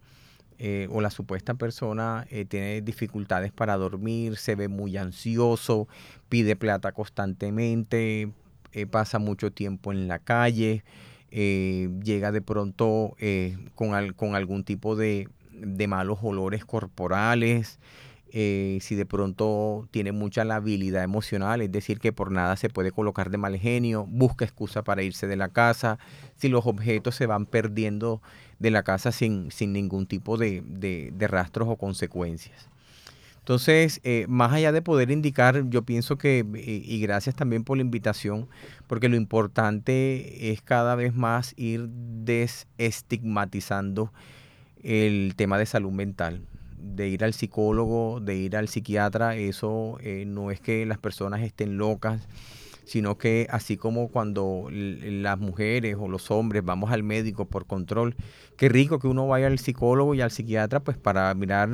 eh, o la supuesta persona eh, tiene dificultades para dormir, se ve muy ansioso, pide plata constantemente, eh, pasa mucho tiempo en la calle, eh, llega de pronto con, con algún tipo de, de malos olores corporales, eh, si de pronto tiene mucha labilidad emocional, es decir, que por nada se puede colocar de mal genio, busca excusa para irse de la casa, si los objetos se van perdiendo de la casa sin, sin ningún tipo de, de- rastros o consecuencias. Entonces, eh, más allá de poder indicar, yo pienso que, eh, y gracias también por la invitación, porque lo importante es cada vez más ir desestigmatizando el tema de salud mental, de ir al psicólogo, de ir al psiquiatra, eso eh, no es que las personas estén locas, sino que así como cuando las mujeres o los hombres vamos al médico por control, qué rico que uno vaya al psicólogo y al psiquiatra pues para mirar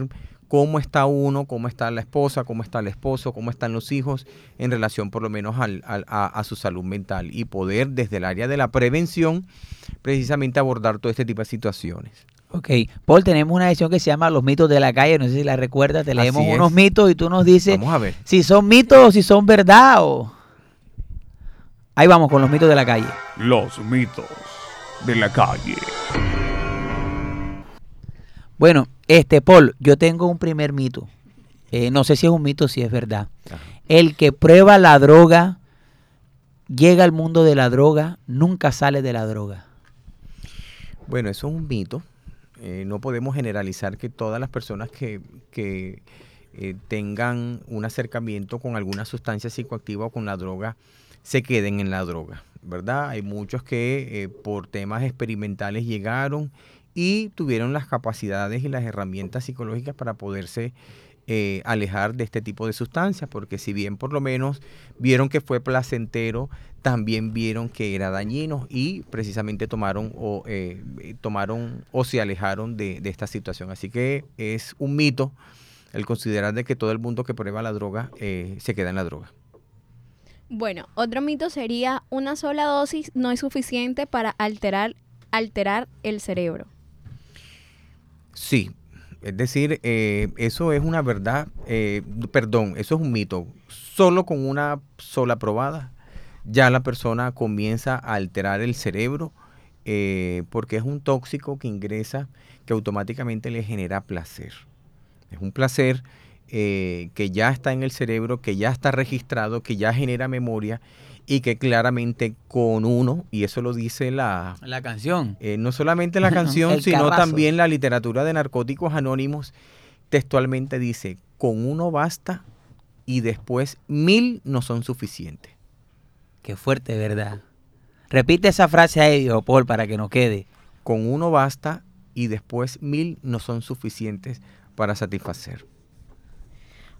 cómo está uno, cómo está la esposa, cómo está el esposo, cómo están los hijos en relación por lo menos al- al- a, a su salud mental y poder desde el área de la prevención precisamente abordar todo este tipo de situaciones. Ok, Paul, tenemos una edición que se llama Los mitos de la calle, no sé si la recuerdas, te leemos unos mitos y tú nos dices Vamos a ver. si son mitos o si son verdad o... Ahí vamos con los mitos de la calle. Los mitos de la calle. Bueno, este, Paul, yo tengo un primer mito. Eh, no sé si es un mito o si es verdad. Ajá. El que prueba la droga, llega al mundo de la droga, nunca sale de la droga. Bueno, eso es un mito. Eh, no podemos generalizar que todas las personas que, que, eh, tengan un acercamiento con alguna sustancia psicoactiva o con la droga se queden en la droga, ¿verdad? Hay muchos que eh, por temas experimentales llegaron y tuvieron las capacidades y las herramientas psicológicas para poderse eh, alejar de este tipo de sustancias, porque si bien por lo menos vieron que fue placentero, también vieron que era dañino y precisamente tomaron o eh, tomaron o se alejaron de, de esta situación. Así que es un mito el considerar de que todo el mundo que prueba la droga eh, se queda en la droga. Bueno, otro mito sería una sola dosis no es suficiente para alterar, alterar el cerebro. Sí, es decir, eh, eso es una verdad, eh, perdón, eso es un mito. Solo con una sola probada ya la persona comienza a alterar el cerebro eh, porque es un tóxico que ingresa que automáticamente le genera placer. Es un placer que ya está en el cerebro, que ya está registrado, que ya genera memoria y que claramente con uno, y eso lo dice la, La canción. eh, no solamente la [LAUGHS] canción, sino carrazo. también la literatura de narcóticos anónimos, textualmente dice, con uno basta y después mil no son suficientes. Qué fuerte, ¿verdad? Repite esa frase ahí, viejo Paul, para que nos quede. Con uno basta y después mil no son suficientes para satisfacer.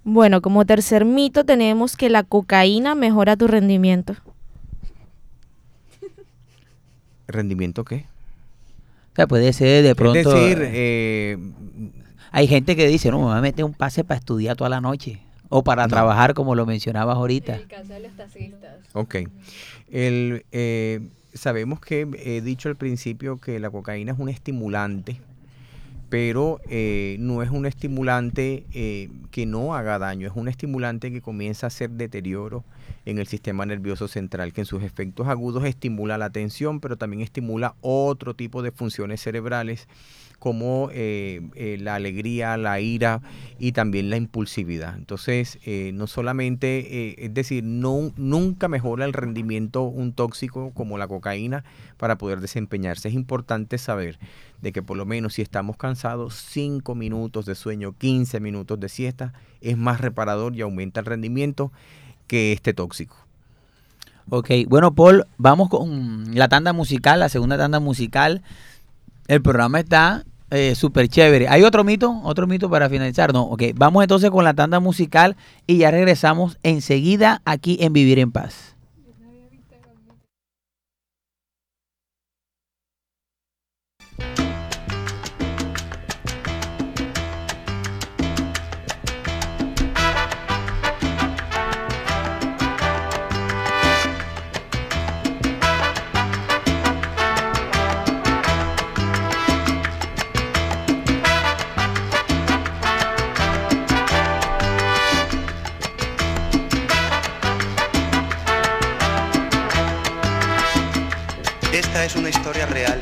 Bueno, como tercer mito tenemos que la cocaína mejora tu rendimiento. ¿Rendimiento qué? O sea, puede ser de pronto. es decir, eh, eh, hay gente que dice, no, me voy a meter un pase para estudiar toda la noche. O para No. trabajar, como lo mencionabas ahorita. El caso de los taxistas. ok. El, eh, sabemos que he dicho al principio que la cocaína es un estimulante, pero eh, no es un estimulante eh, que no haga daño, es un estimulante que comienza a hacer deterioro en el sistema nervioso central, que en sus efectos agudos estimula la atención, pero también estimula otro tipo de funciones cerebrales como eh, eh, la alegría, la ira y también la impulsividad. Entonces, eh, no solamente, es decir, no, nunca mejora el rendimiento un tóxico como la cocaína para poder desempeñarse. Es importante saber de que por lo menos si estamos cansados, 5 minutos de sueño, 15 minutos de siesta es más reparador y aumenta el rendimiento que este tóxico. Ok, bueno, Paul, vamos con la tanda musical, la segunda tanda musical. El programa está eh, súper chévere. ¿Hay otro mito? ¿Otro mito para finalizar? No, ok. Vamos entonces con la tanda musical y ya regresamos enseguida aquí en Vivir en Paz. Es una historia real,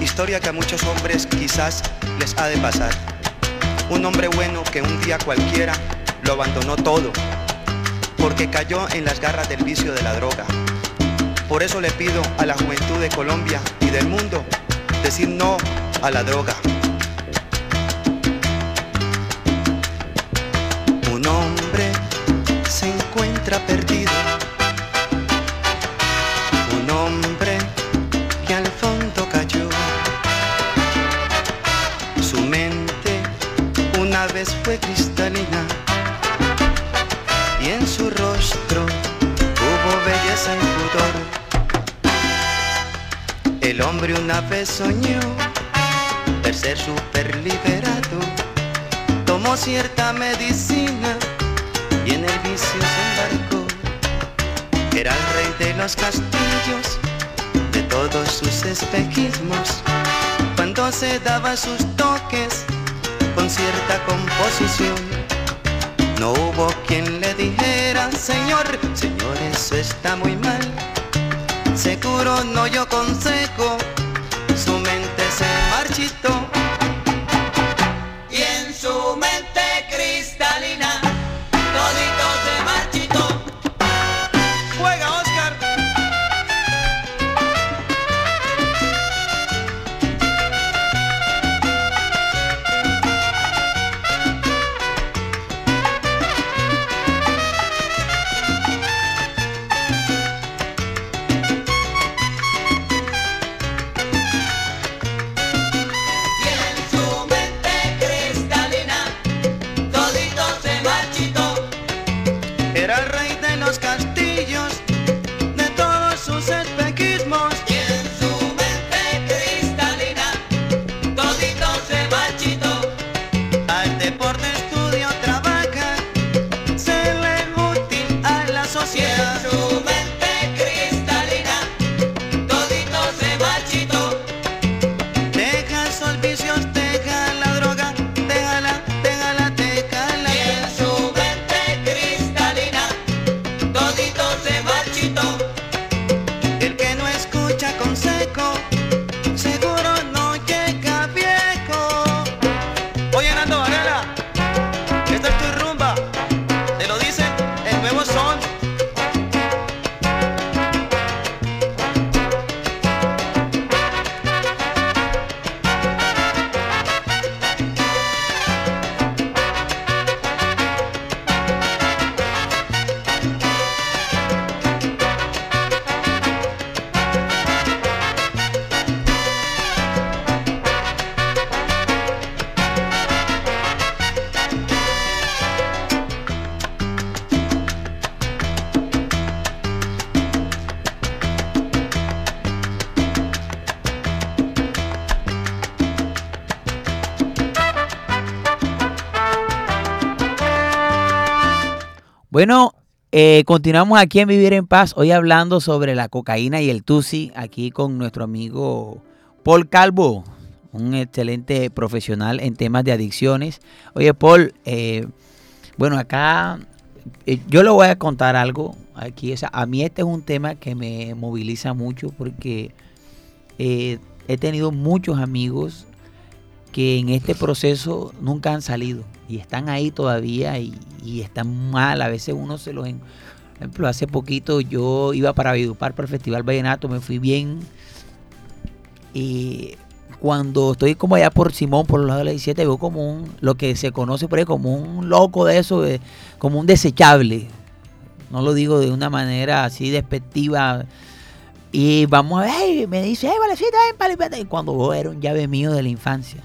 historia que a muchos hombres quizás les ha de pasar. Un hombre bueno que un día cualquiera lo abandonó todo, porque cayó en las garras del vicio de la droga. Por eso le pido a la juventud de Colombia y del mundo decir no a la droga. Una vez soñó ver ser super liberado. Tomó cierta medicina y en el vicio se embarcó. Era el rey de los castillos, de todos sus espejismos. Cuando se daba sus toques con cierta composición, no hubo quien le dijera, Señor, Señor, eso está muy mal. Seguro no yo consejo, Bueno, eh, continuamos aquí en Vivir en Paz, hoy hablando sobre la cocaína y el tusi, aquí con nuestro amigo Paul Calvo, un excelente profesional en temas de adicciones. Oye, Paul, eh, bueno, acá eh, yo le voy a contar algo aquí. O sea, a mí este es un tema que me moviliza mucho porque eh, he tenido muchos amigos que en este proceso nunca han salido y están ahí todavía y, y están mal. A veces uno se los... en- Por ejemplo, hace poquito yo iba para Vidupar, para el Festival Vallenato, me fui bien. Y cuando estoy como allá por Simón, por los lados de la 17, veo como un, lo que se conoce por ahí como un loco de eso, como un desechable. No lo digo de una manera así despectiva. Y vamos a ver, "Ey", me dice, hey, valecita, ven, pali, vete". Y cuando veo, era un llave mío de la infancia.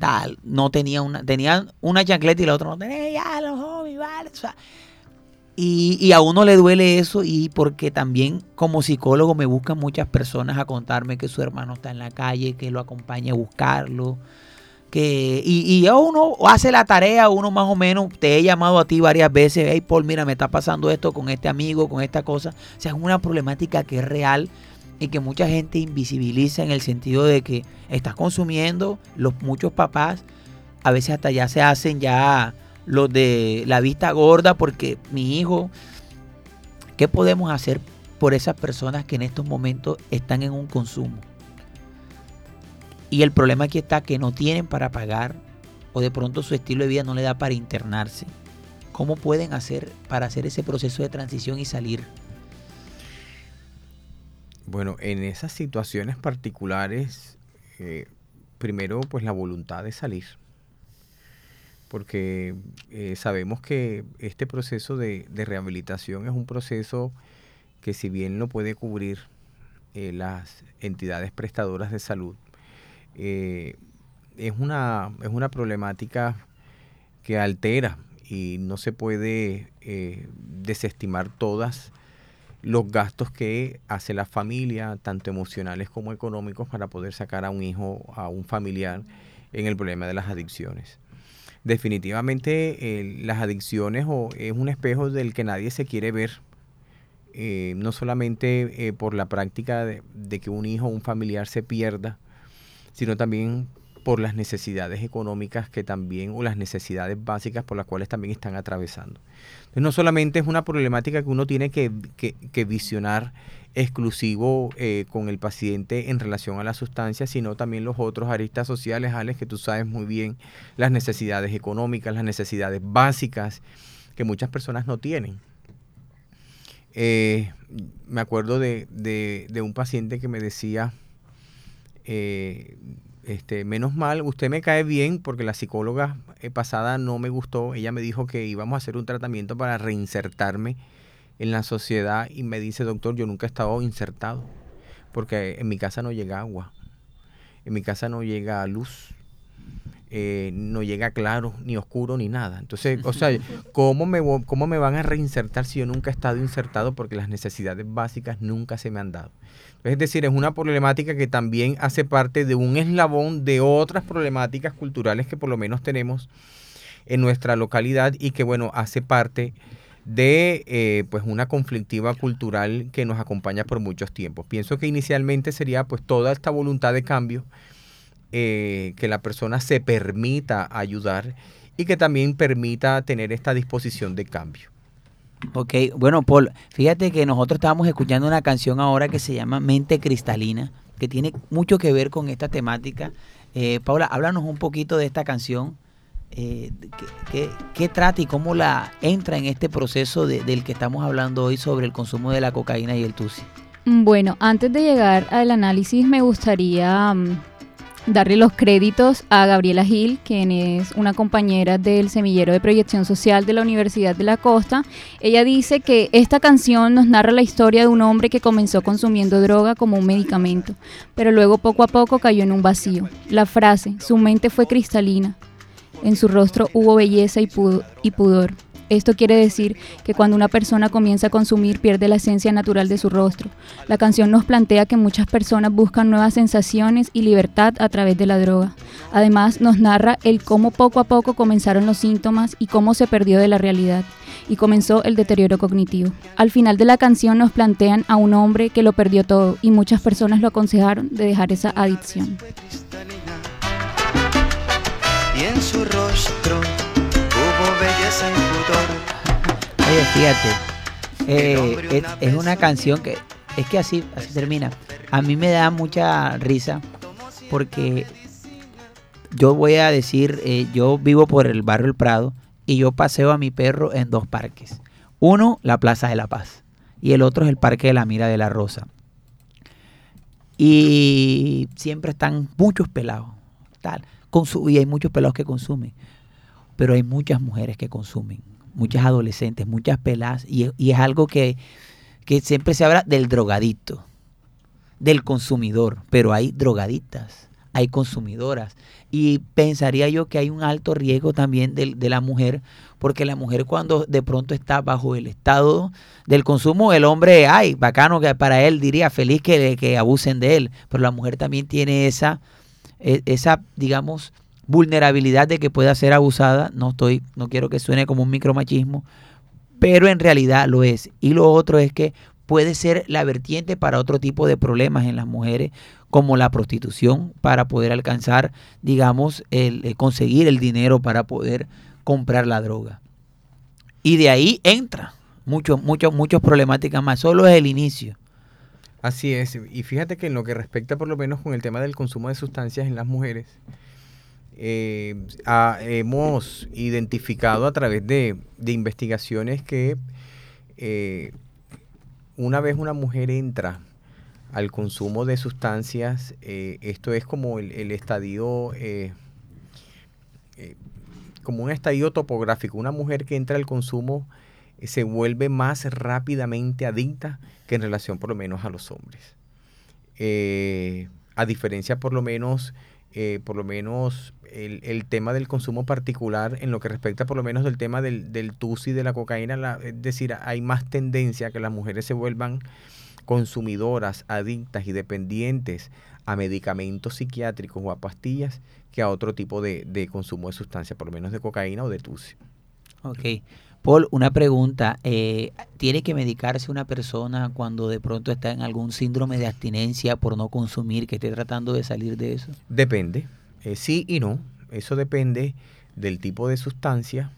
Tal, no tenía una, tenía una chancleta y la otra no tenía, ya, los y, y a uno le duele eso y porque también como psicólogo me buscan muchas personas a contarme que su hermano está en la calle, que lo acompañe a buscarlo. Que, y, y uno hace la tarea, uno más o menos, te he llamado a ti varias veces, hey Paul, mira, me está pasando esto con este amigo, con esta cosa. O sea, es una problemática que es real y que mucha gente invisibiliza en el sentido de que estás consumiendo, los muchos papás a veces hasta ya se hacen ya los de la vista gorda porque mi hijo, ¿qué podemos hacer por esas personas que en estos momentos están en un consumo? Y el problema aquí está que no tienen para pagar o de pronto su estilo de vida no le da para internarse. ¿Cómo pueden hacer para hacer ese proceso de transición y salir? Bueno, en esas situaciones particulares, eh, primero pues la voluntad de salir. Porque eh, sabemos que este proceso de, de rehabilitación es un proceso que si bien lo puede cubrir eh, las entidades prestadoras de salud, es, una, es una problemática que altera y no se puede desestimar todas los gastos que hace la familia, tanto emocionales como económicos, para poder sacar a un hijo, a un familiar en el problema de las adicciones. Definitivamente eh, las adicciones o, es un espejo del que nadie se quiere ver, eh, no solamente eh, por la práctica de, de que un hijo o un familiar se pierda, sino también por las necesidades económicas que también, o las necesidades básicas por las cuales también están atravesando. Entonces, no solamente es una problemática que uno tiene que, que- visionar exclusivo eh, con el paciente en relación a la sustancia, sino también los otros aristas sociales, Alex, que tú sabes muy bien, las necesidades económicas, las necesidades básicas que muchas personas no tienen. Eh, me acuerdo de, de- de un paciente que me decía, eh, este, menos mal, usted me cae bien porque la psicóloga eh, pasada no me gustó. Ella me dijo que íbamos a hacer un tratamiento para reinsertarme en la sociedad y me dice, doctor, yo nunca he estado insertado porque en mi casa no llega agua, en mi casa no llega luz, eh, no llega claro, ni oscuro, ni nada. Entonces, o sea, [LAUGHS] ¿cómo me, ¿cómo me van a reinsertar si yo nunca he estado insertado porque las necesidades básicas nunca se me han dado? Es decir, es una problemática que también hace parte de un eslabón de otras problemáticas culturales que por lo menos tenemos en nuestra localidad y que, bueno, hace parte de eh, pues una conflictiva cultural que nos acompaña por muchos tiempos. Pienso que inicialmente sería pues toda esta voluntad de cambio, eh, que la persona se permita ayudar y que también permita tener esta disposición de cambio. Ok, bueno, Paul, fíjate que nosotros estábamos escuchando una canción ahora que se llama Mente Cristalina, que tiene mucho que ver con esta temática. Eh, Paula, háblanos un poquito de esta canción. Eh, ¿qué, qué- qué trata y cómo la entra en este proceso de- del que estamos hablando hoy sobre el consumo de la cocaína y el tusi? Bueno, antes de llegar al análisis me gustaría mm, darle los créditos a Gabriela Gil, quien es una compañera del semillero de proyección social de la Universidad de la Costa. Ella dice que esta canción nos narra la historia de un hombre que comenzó consumiendo droga como un medicamento, pero luego poco a poco cayó en un vacío. La frase, su mente fue cristalina, en su rostro hubo belleza y, pu- y pudor. Esto quiere decir que cuando una persona comienza a consumir pierde la esencia natural de su rostro. La canción nos plantea que muchas personas buscan nuevas sensaciones y libertad a través de la droga. Además, nos narra el cómo poco a poco comenzaron los síntomas y cómo se perdió de la realidad y comenzó el deterioro cognitivo. Al final de la canción nos plantean a un hombre que lo perdió todo y muchas personas lo aconsejaron de dejar esa adicción. Y en su rostro hubo belleza y pudor. Oye, fíjate, eh, es, es una canción que es que así, así termina. A mí me da mucha risa porque yo voy a decir, eh, yo vivo por el barrio El Prado y yo paseo a mi perro en dos parques. Uno, la Plaza de la Paz y el otro es el Parque de la Mira de la Rosa. Y siempre están muchos pelados, tal, y hay muchos pelados que consumen, pero hay muchas mujeres que consumen, muchas adolescentes, muchas peladas, y, es algo que, que siempre se habla del drogadicto, del consumidor, pero hay drogadictas, hay consumidoras. Y pensaría yo que hay un alto riesgo también del- de, la mujer, porque la mujer cuando de pronto está bajo el estado del consumo, el hombre, ay, bacano que para él diría feliz que, que abusen de él, pero la mujer también tiene esa, e- esa, digamos, vulnerabilidad de que pueda ser abusada. No estoy, no quiero que suene como un micromachismo, pero en realidad lo es. Y lo otro es que puede ser la vertiente para otro tipo de problemas en las mujeres, como la prostitución, para poder alcanzar, digamos, el, el conseguir el dinero para poder comprar la droga. Y de ahí entra muchos, muchos, muchas problemáticas más. Solo es el inicio. Así es, y fíjate que en lo que respecta por lo menos con el tema del consumo de sustancias en las mujeres, eh, hemos identificado a través de, de investigaciones que eh, una vez una mujer entra al consumo de sustancias, eh, esto es como el, el estadio, como un estadio topográfico. Una mujer que entra al consumo se vuelve más rápidamente adicta que en relación por lo menos a los hombres. A diferencia por lo menos, por lo menos el, el tema del consumo particular en lo que respecta por lo menos del tema del, del tusi, de la cocaína, la- es decir, hay más tendencia a que las mujeres se vuelvan consumidoras, adictas y dependientes a medicamentos psiquiátricos o a pastillas que a otro tipo de, de consumo de sustancias, por lo menos de cocaína o de tusi. Ok. Paul, una pregunta. eh, ¿Tiene que medicarse una persona cuando de pronto está en algún síndrome de abstinencia por no consumir, que esté tratando de salir de eso? Depende, eh, sí y no. Eso depende del tipo de sustancia,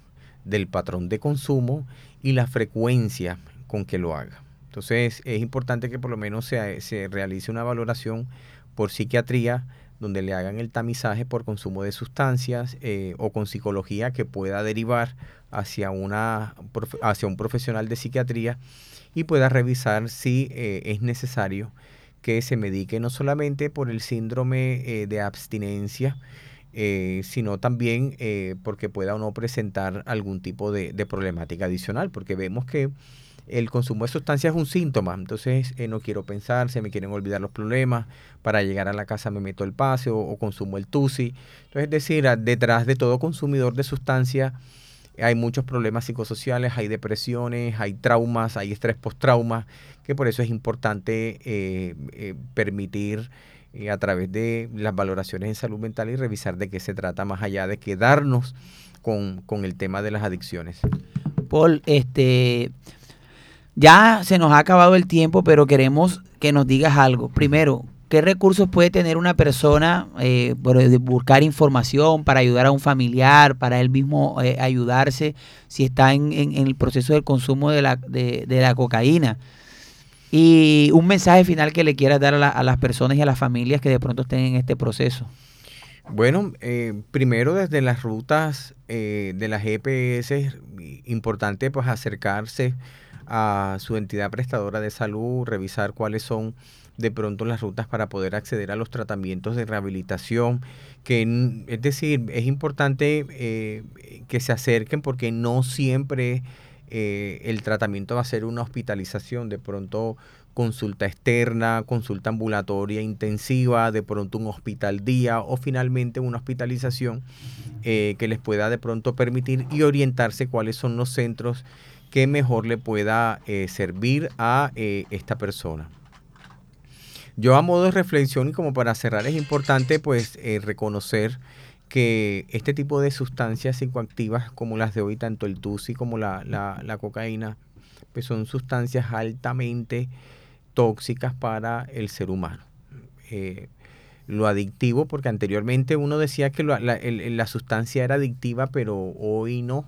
del patrón de consumo y la frecuencia con que lo haga. Entonces es importante que por lo menos se, se realice una valoración por psiquiatría donde le hagan el tamizaje por consumo de sustancias eh, o con psicología que pueda derivar hacia, una, hacia un profesional de psiquiatría y pueda revisar si eh, es necesario que se medique no solamente por el síndrome eh, de abstinencia, eh, sino también eh, porque pueda o no presentar algún tipo de, problemática adicional, porque vemos que el consumo de sustancias es un síntoma, entonces no quiero pensar, se me quieren olvidar los problemas, para llegar a la casa me meto el pase o, o consumo el tusi. Entonces, es decir, detrás de todo consumidor de sustancia hay muchos problemas psicosociales, hay depresiones, hay traumas, hay estrés postrauma, que por eso es importante eh, eh, permitir eh, a través de las valoraciones en salud mental y revisar de qué se trata más allá de quedarnos con, con el tema de las adicciones. Paul, este, ya se nos ha acabado el tiempo, pero queremos que nos digas algo. Primero, ¿qué recursos puede tener una persona eh, buscar información para ayudar a un familiar, para él mismo eh, ayudarse si está en, el proceso del consumo de la, de, la cocaína? Y un mensaje final que le quieras dar a, la- a las personas y a las familias que de pronto estén en este proceso. Bueno, eh, primero desde las rutas eh, de las GPS, importante pues acercarse a su entidad prestadora de salud, revisar cuáles son de pronto las rutas para poder acceder a los tratamientos de rehabilitación, que es decir, es importante eh, que se acerquen porque no siempre eh, el tratamiento va a ser una hospitalización, de pronto consulta externa, consulta ambulatoria intensiva, de pronto un hospital día o finalmente una hospitalización eh, que les pueda de pronto permitir y orientarse cuáles son los centros que mejor le pueda servir a esta persona. Yo a modo de reflexión y como para cerrar es importante pues eh, reconocer que este tipo de sustancias psicoactivas como las de hoy, tanto el TUSI como la, la, la cocaína, pues son sustancias altamente tóxicas para el ser humano. Eh, lo adictivo, porque anteriormente uno decía que la, la sustancia era adictiva, pero hoy no.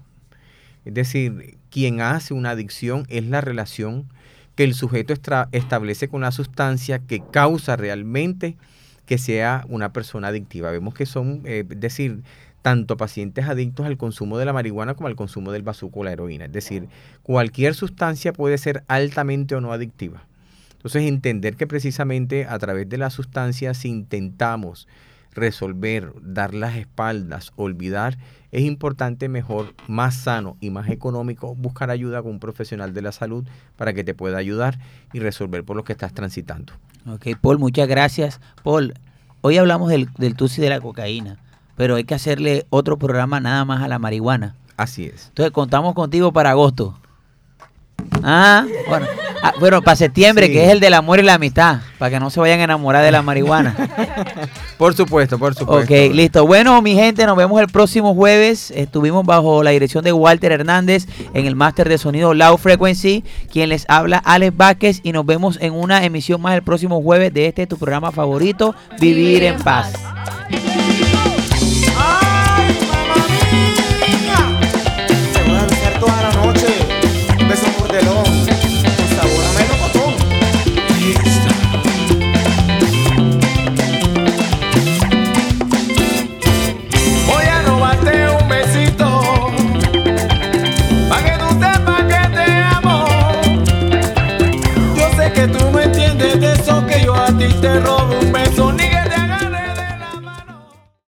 Es decir, quien hace una adicción es la relación que el sujeto establece con la sustancia que causa realmente que sea una persona adictiva. Vemos que son, eh, es decir, tanto pacientes adictos al consumo de la marihuana como al consumo del bazuco o la heroína. Es decir, cualquier sustancia puede ser altamente o no adictiva. Entonces, entender que precisamente a través de las sustancias si intentamos resolver, dar las espaldas, olvidar, es importante mejor, más sano y más económico buscar ayuda con un profesional de la salud para que te pueda ayudar y resolver por lo que estás transitando. Ok, Paul, muchas gracias. Paul, hoy hablamos del, del TUSI de la cocaína, pero hay que hacerle otro programa nada más a la marihuana. Así es. Entonces contamos contigo para agosto. Ah, bueno, ah, bueno para septiembre, Sí. que es el del amor y la amistad, para que no se vayan a enamorar de la marihuana. [LAUGHS] Por supuesto, por supuesto. Ok, listo. Bueno, mi gente, nos vemos el próximo jueves. Estuvimos bajo la dirección de Walter Hernández en el máster de sonido Low Frequency, quien les habla Alex Vázquez y nos vemos en una emisión más el próximo jueves de este tu programa favorito, Vivir en Paz.